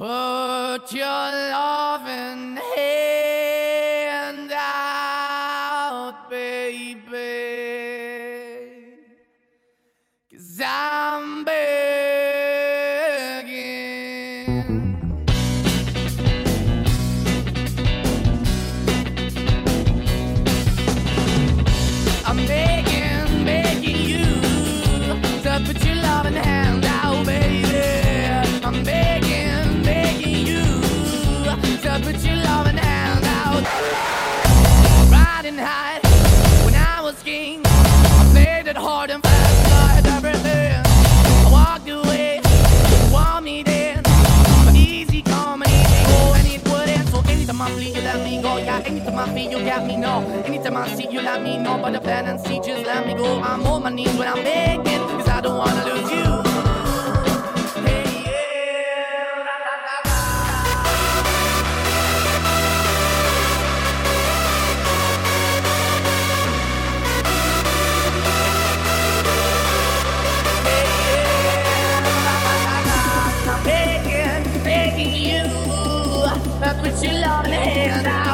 Put your love in it hard and fast, I had everything. I walked away, you want me then. But easy come and easy go, and it wouldn't. So anytime I flee, you let me go. Yeah, anytime I feel, you got me, no. Anytime I see, you let me know. But the plan and see, just let me go. I'm on my knees when I'm it, cause I don't wanna lose you. put your loving hand out.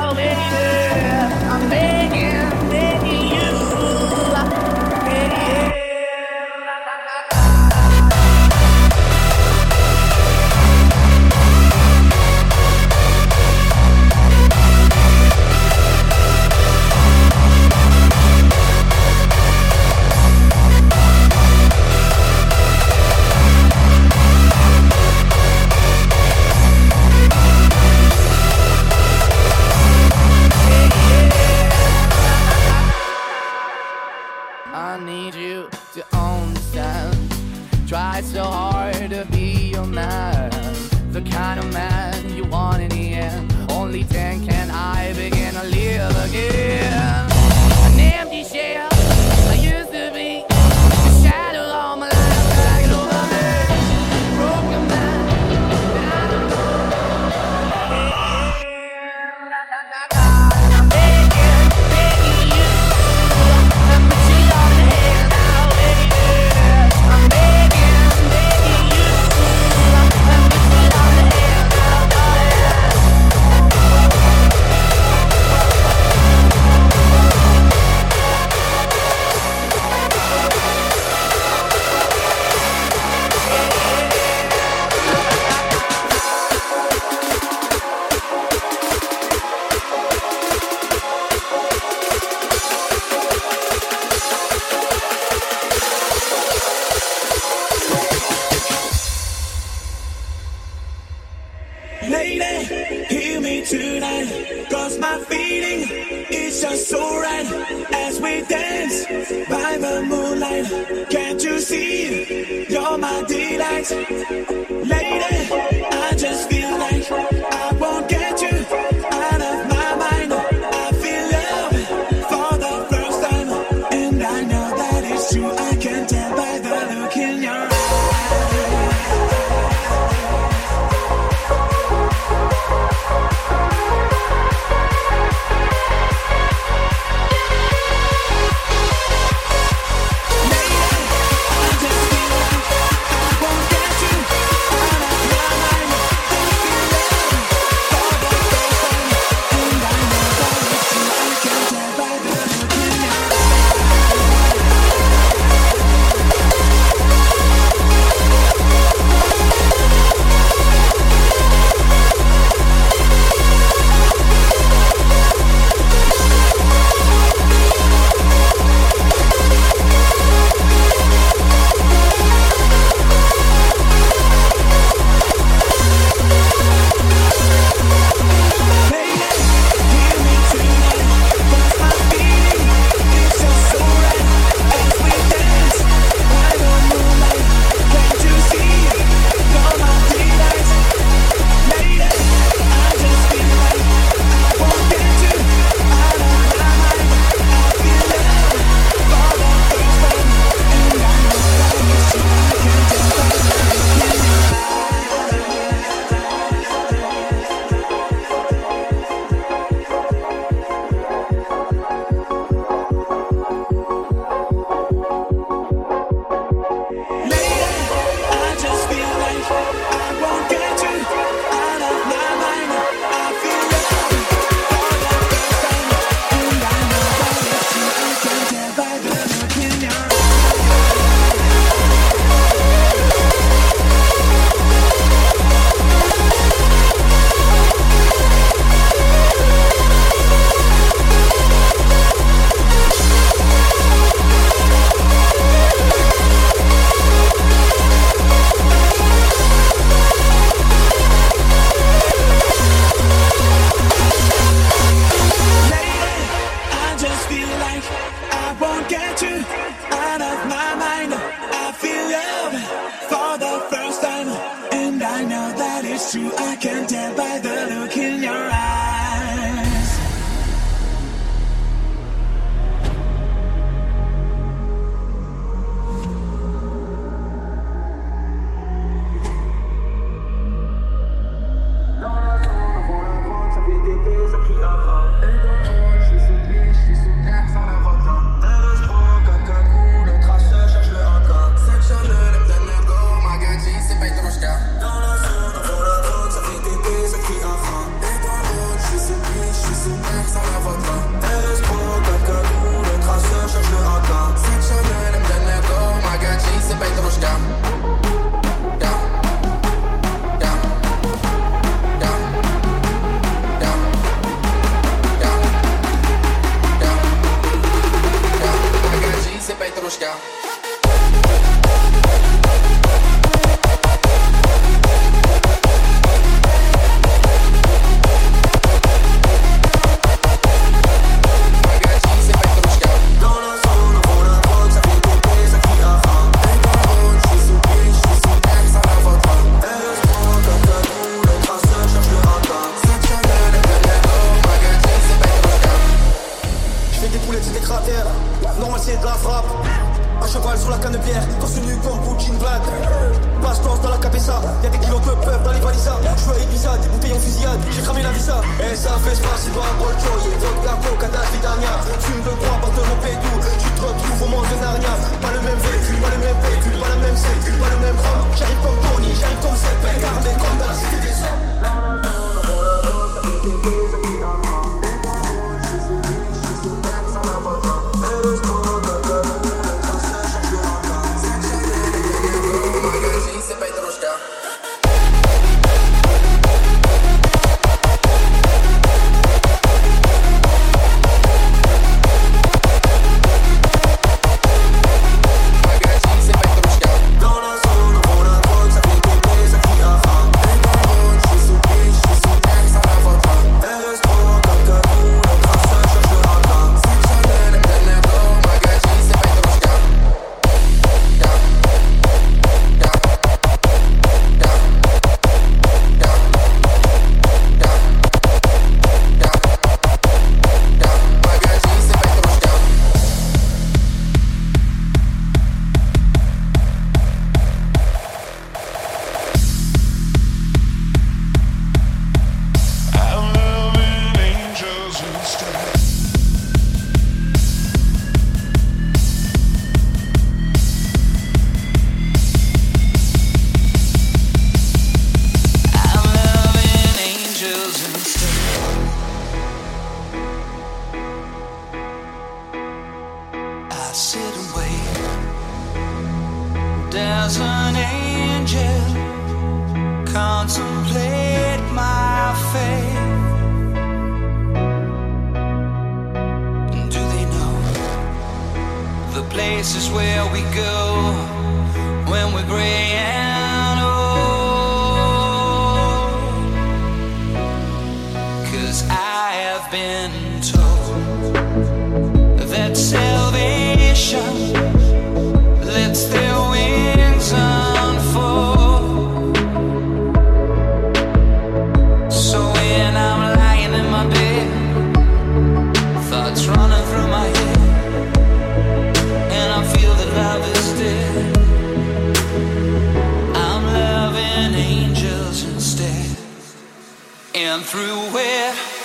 And through it.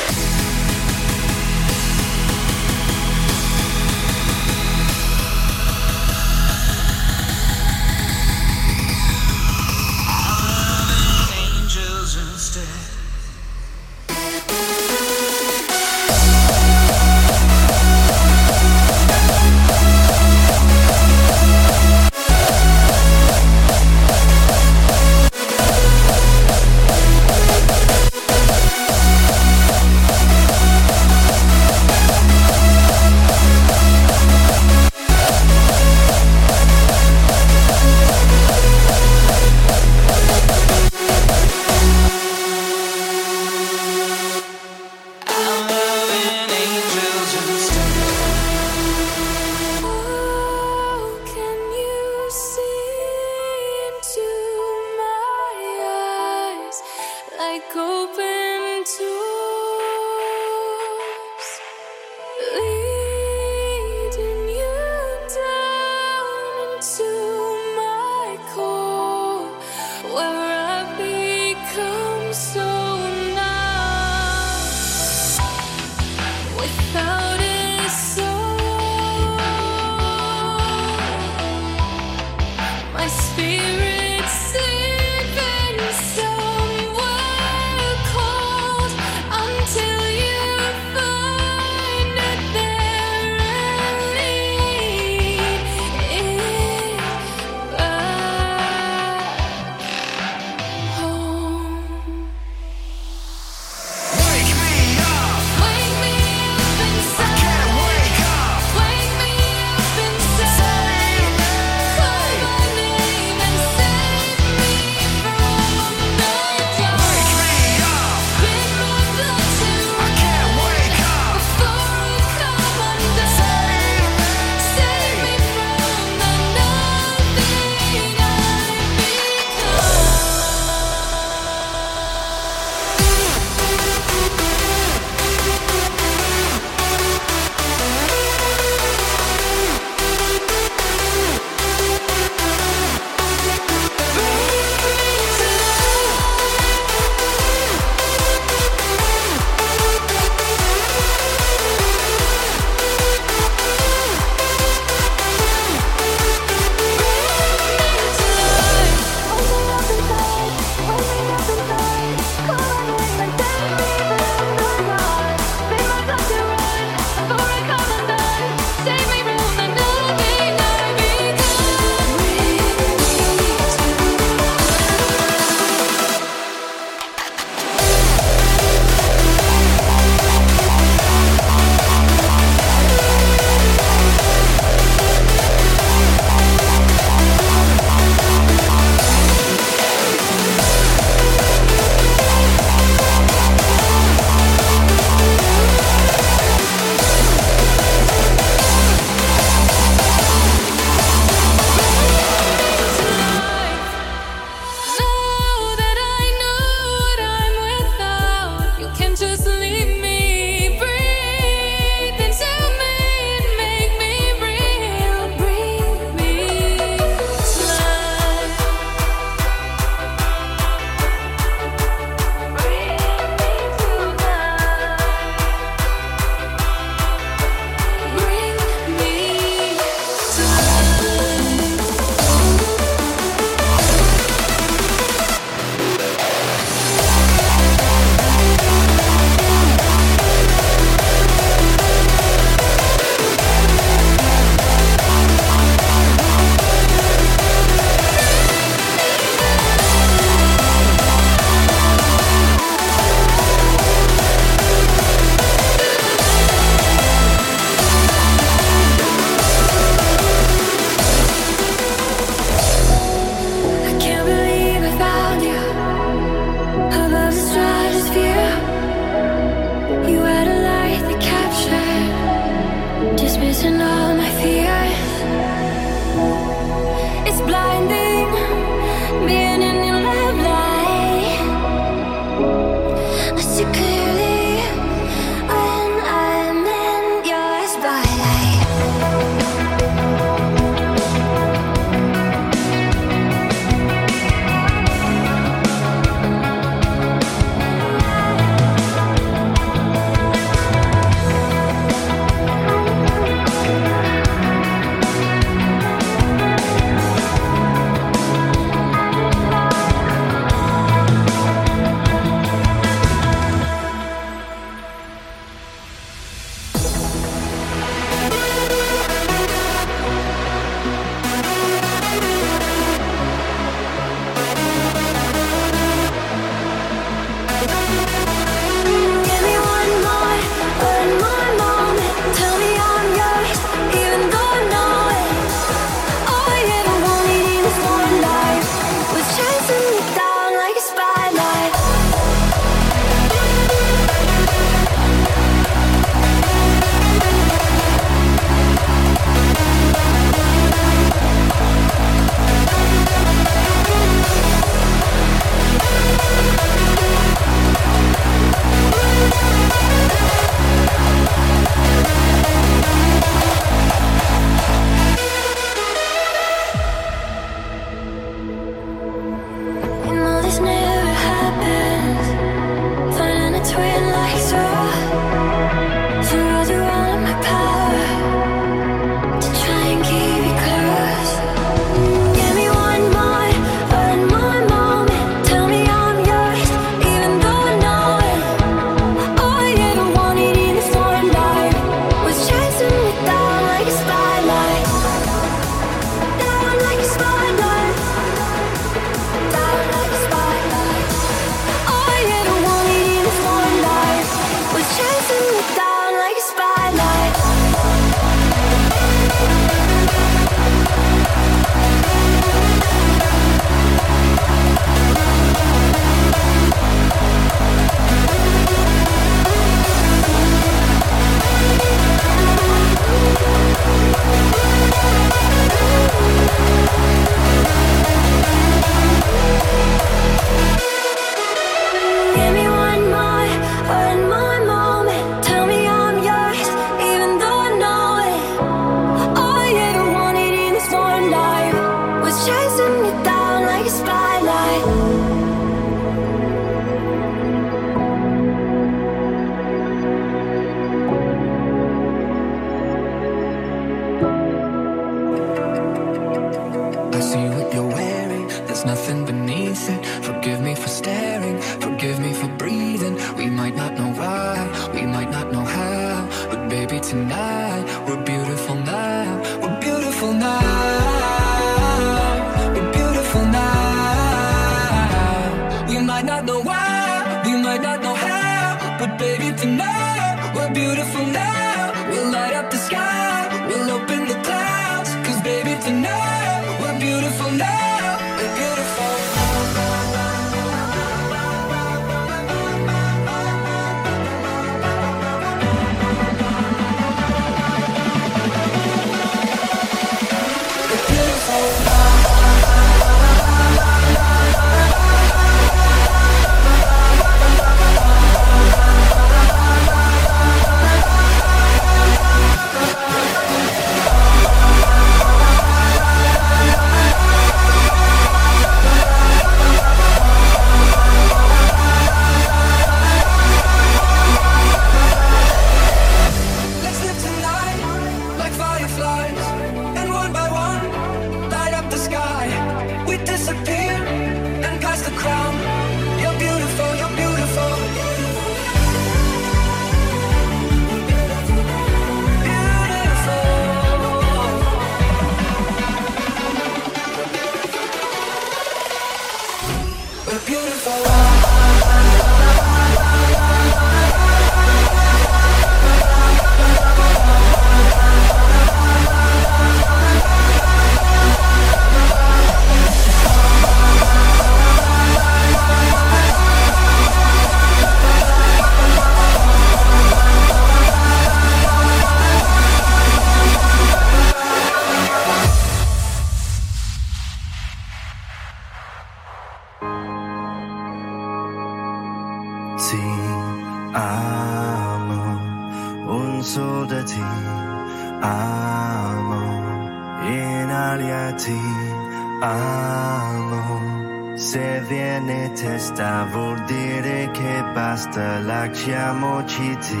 siamo ti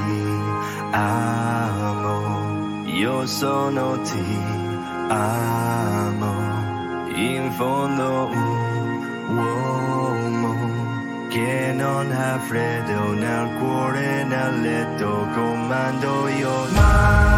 amo, io sono ti amo, in fondo un uomo che non ha freddo nel cuore nel letto comando io. Ma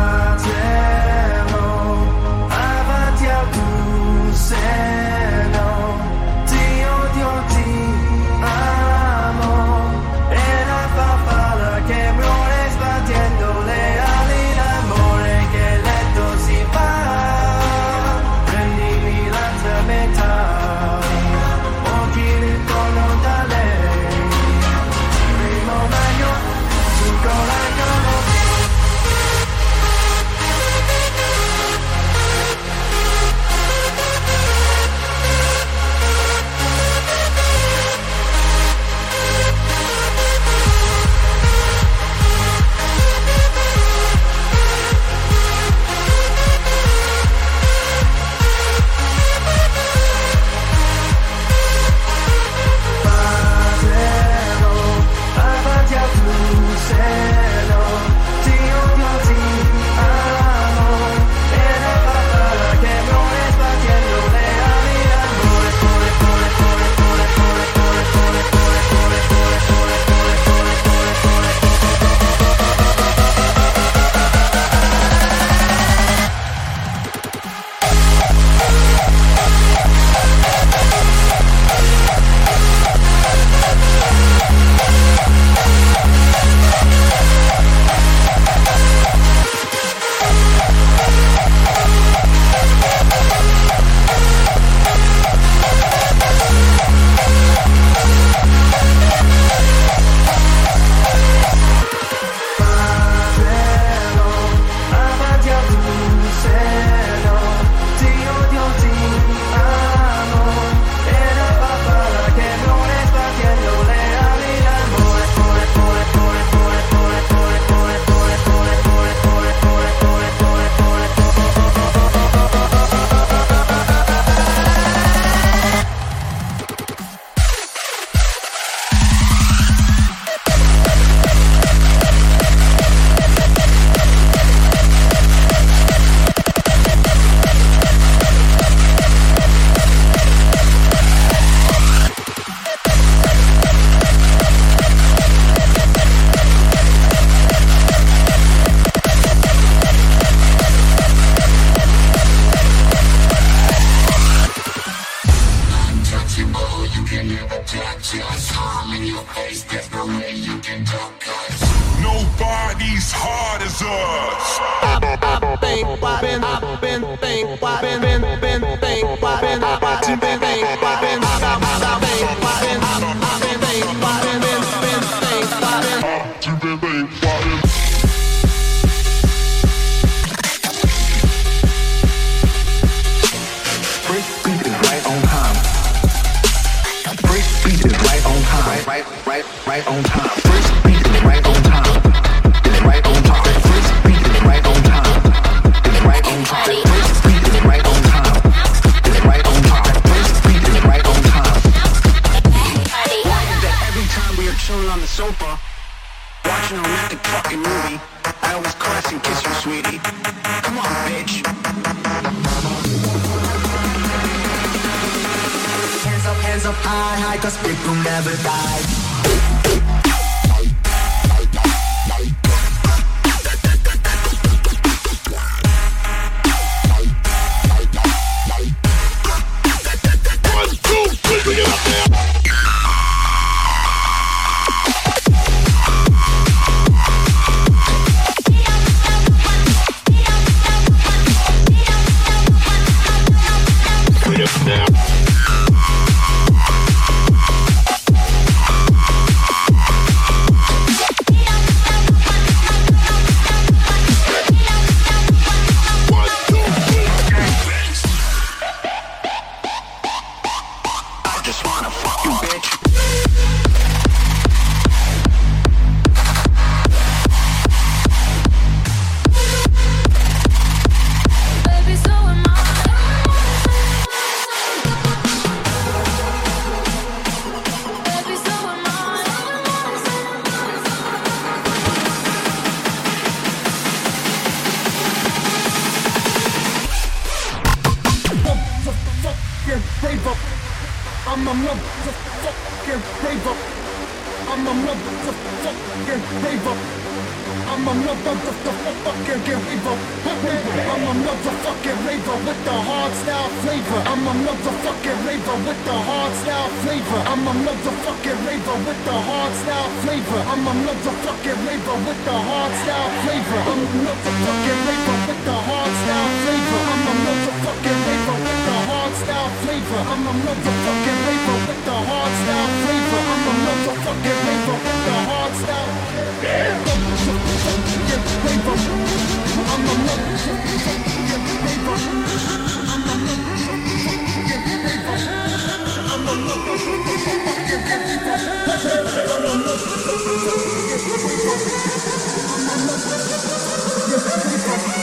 romantic fucking movie. I always caress and kiss you, sweetie. Come on, bitch. Hands up, hands up high, high, cause people never die. Flavor. I'm a motherfucking raver with the hard style flavor. I'm a motherfucking raver with the hard style flavor. I'm a motherfucking raver with the hard style flavor. I'm a motherfucking raver with the hard style flavor. I'm a motherfucking raver with the hard style flavor. I'm a motherfucking raver with the hard style flavor. I'm a motherfucking raver with the hard style. Raver. I'm a motherfucking raver. I'm a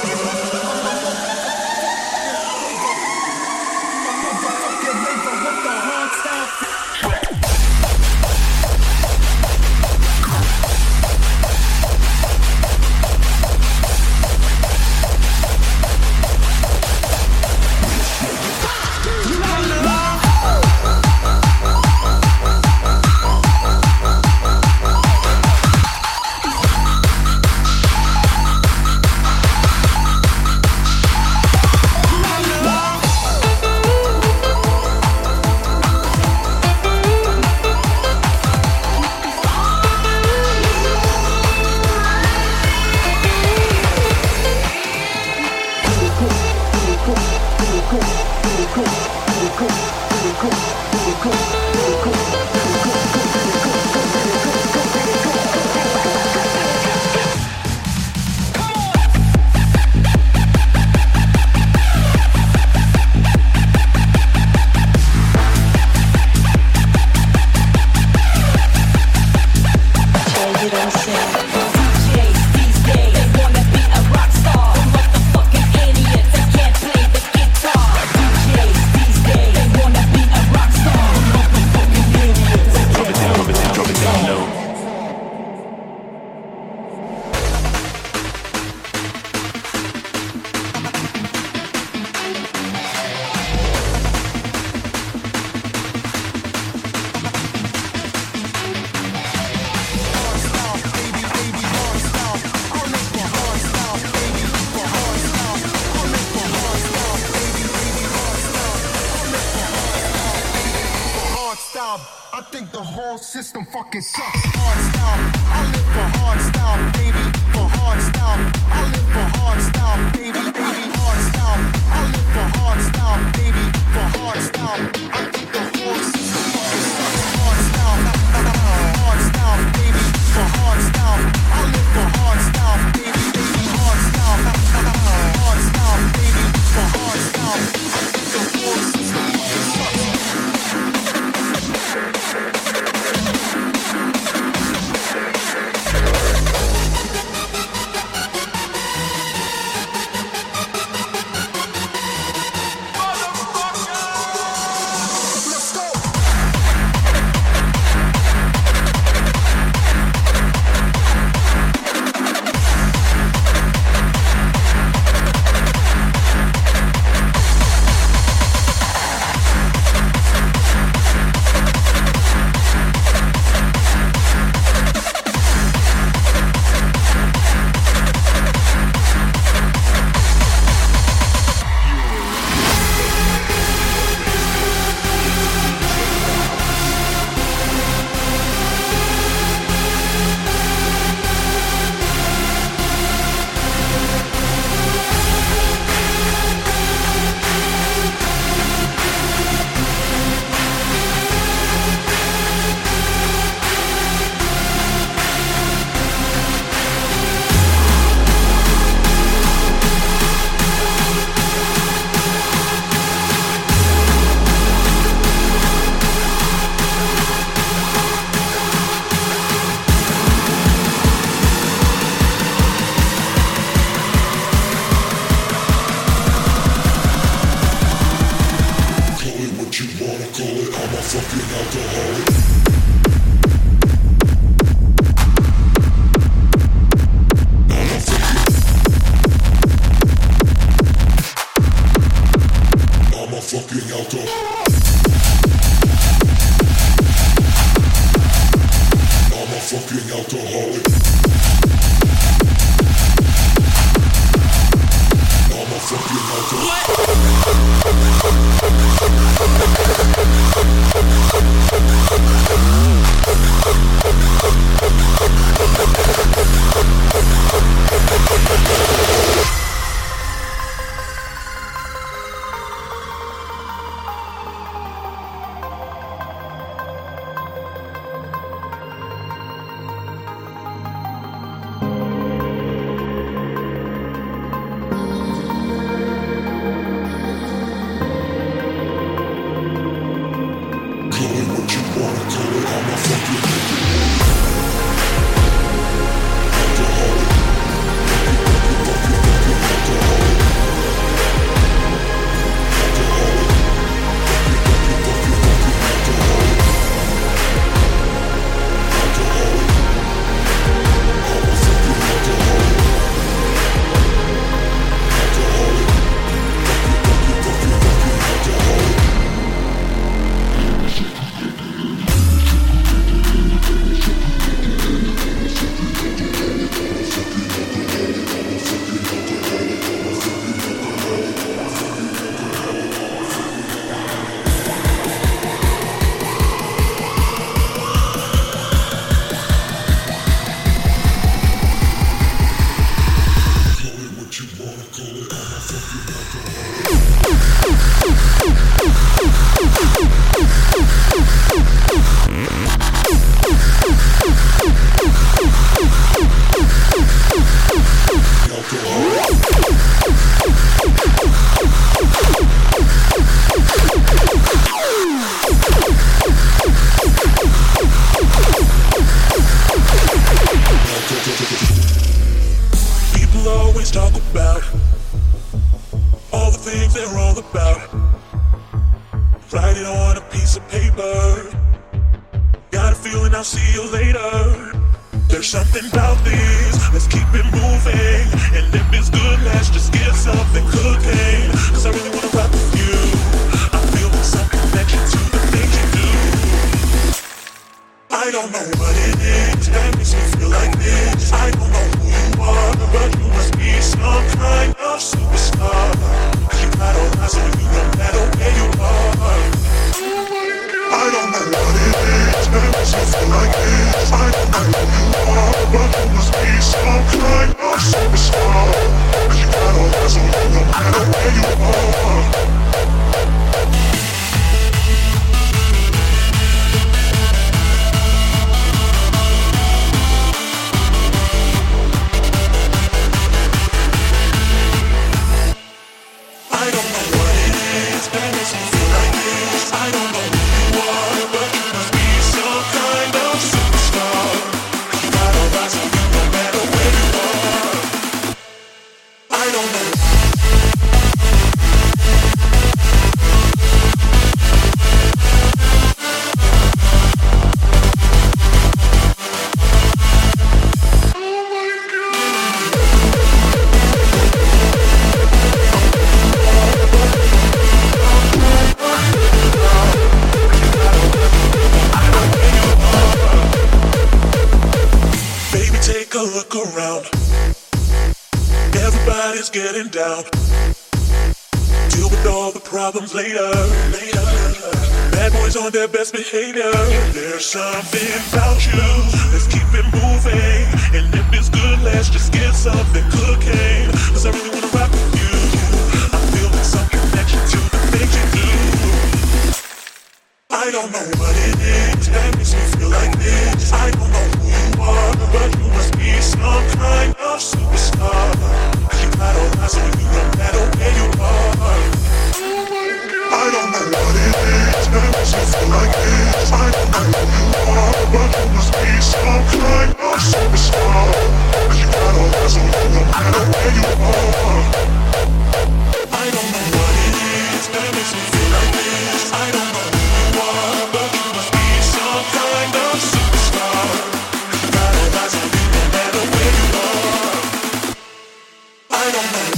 fucking alcoholic. I'm a fucking alcoholic. What? Don't know.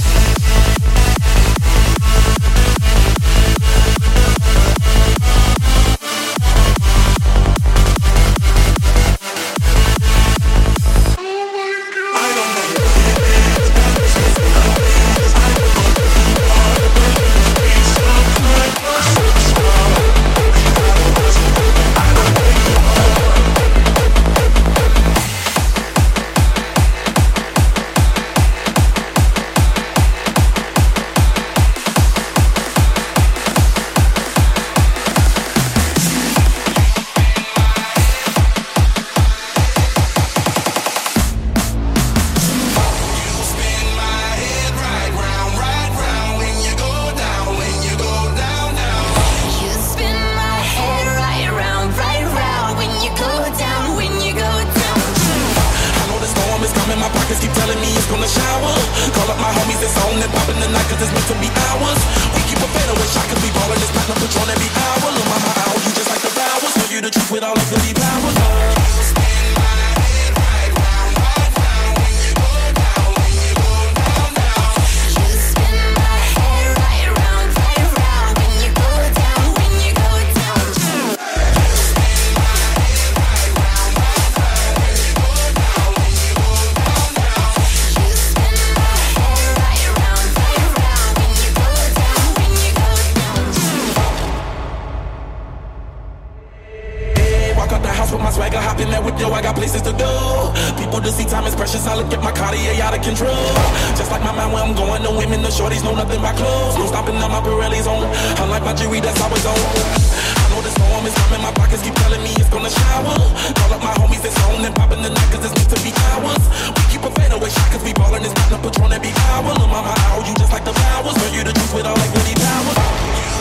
Out the house with my swagger, hop in that whip, yo, I got places to go. People to see time is precious, I look at my Cartier out of control. Just like my mind where I'm going, no women, the shorties know nothing but clothes. No stopping on my Pirelli's on, unlike my jewelry, that's always on. I know the storm is coming, my pockets keep telling me it's gonna shower. Call up my homies, it's on and popping the night, cause it's meant to be ours. We keep a fadeaway shot, cause we ballin' this platinum patron every hour. Look, mama, how you just like the flowers, know you the juice with all like Woody Powers.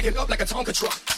Back it up like a Tonka truck.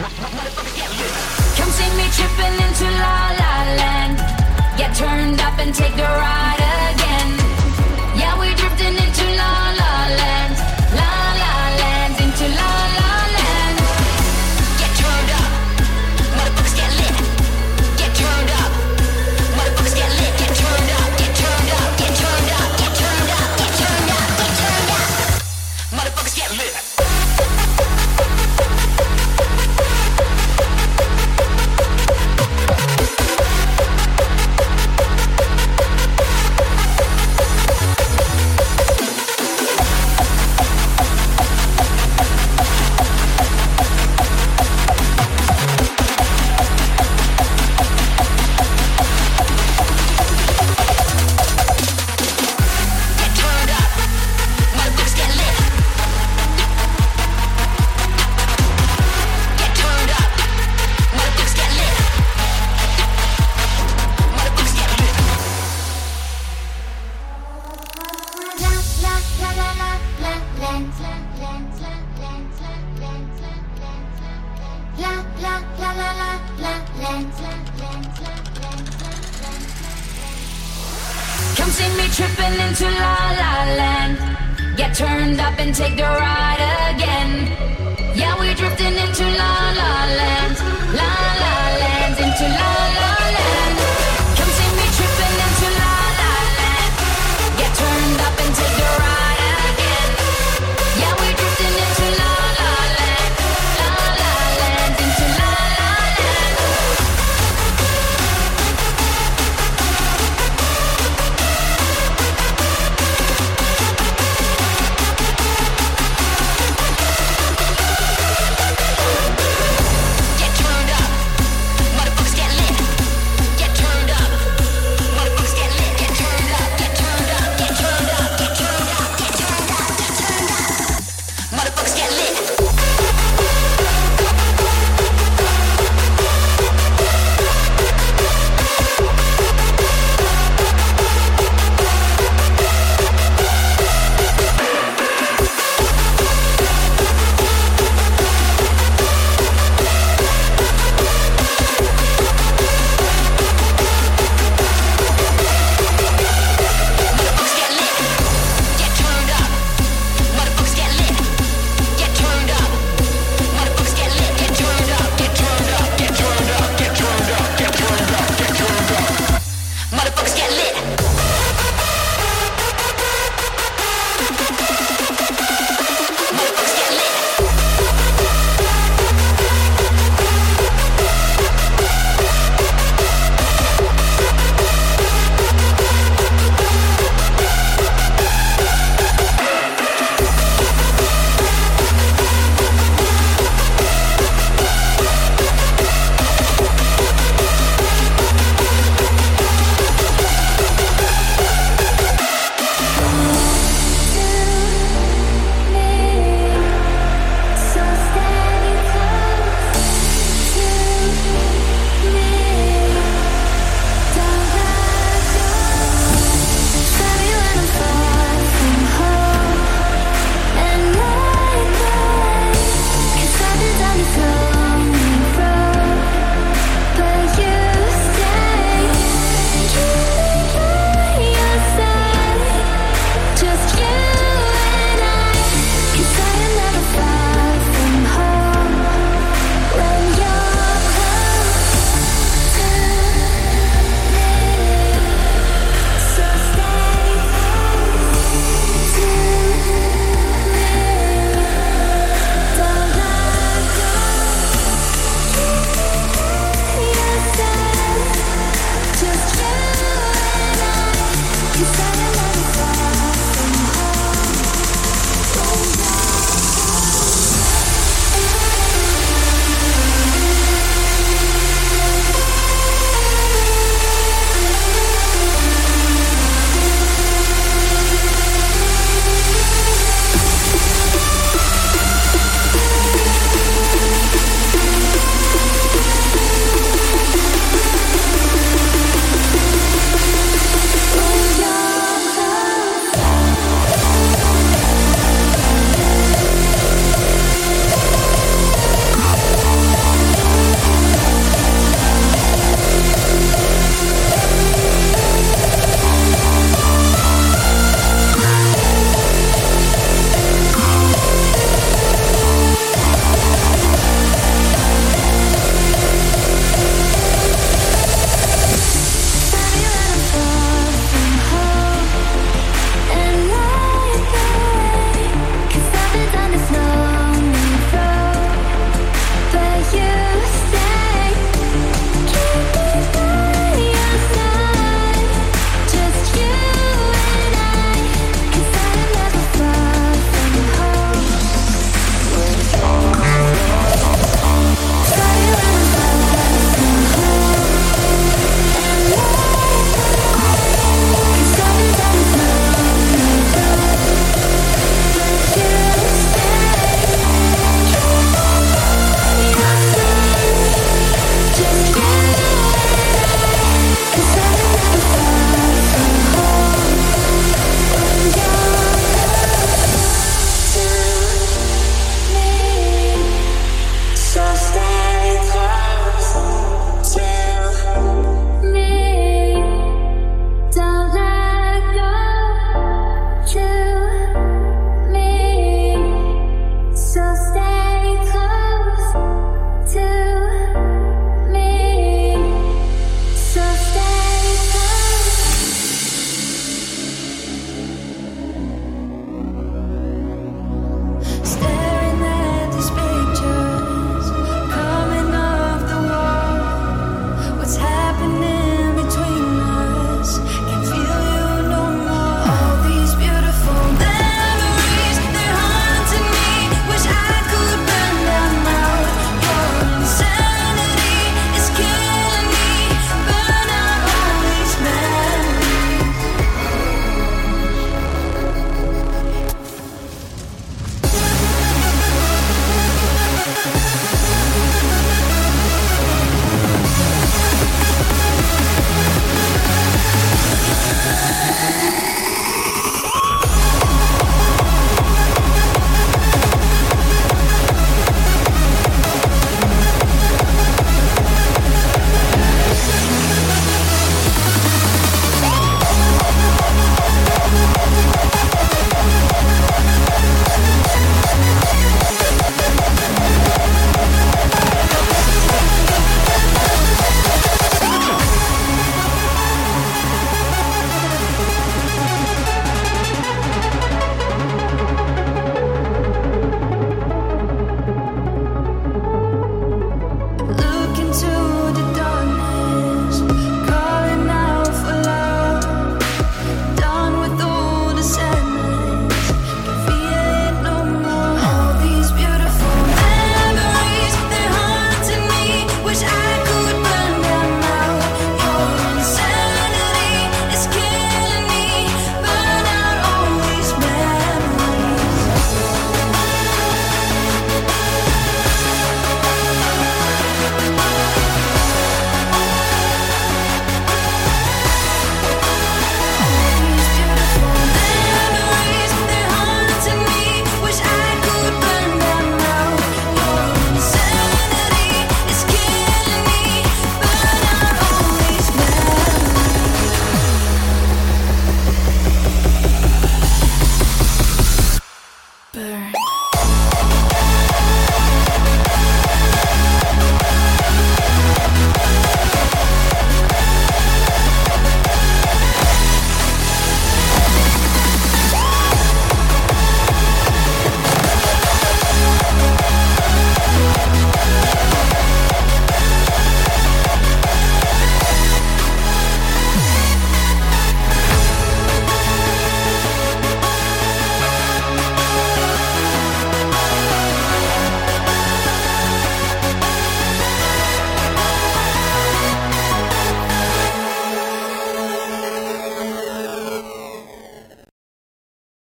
Come see me tripping into La La Land. Get turned up and take a ride.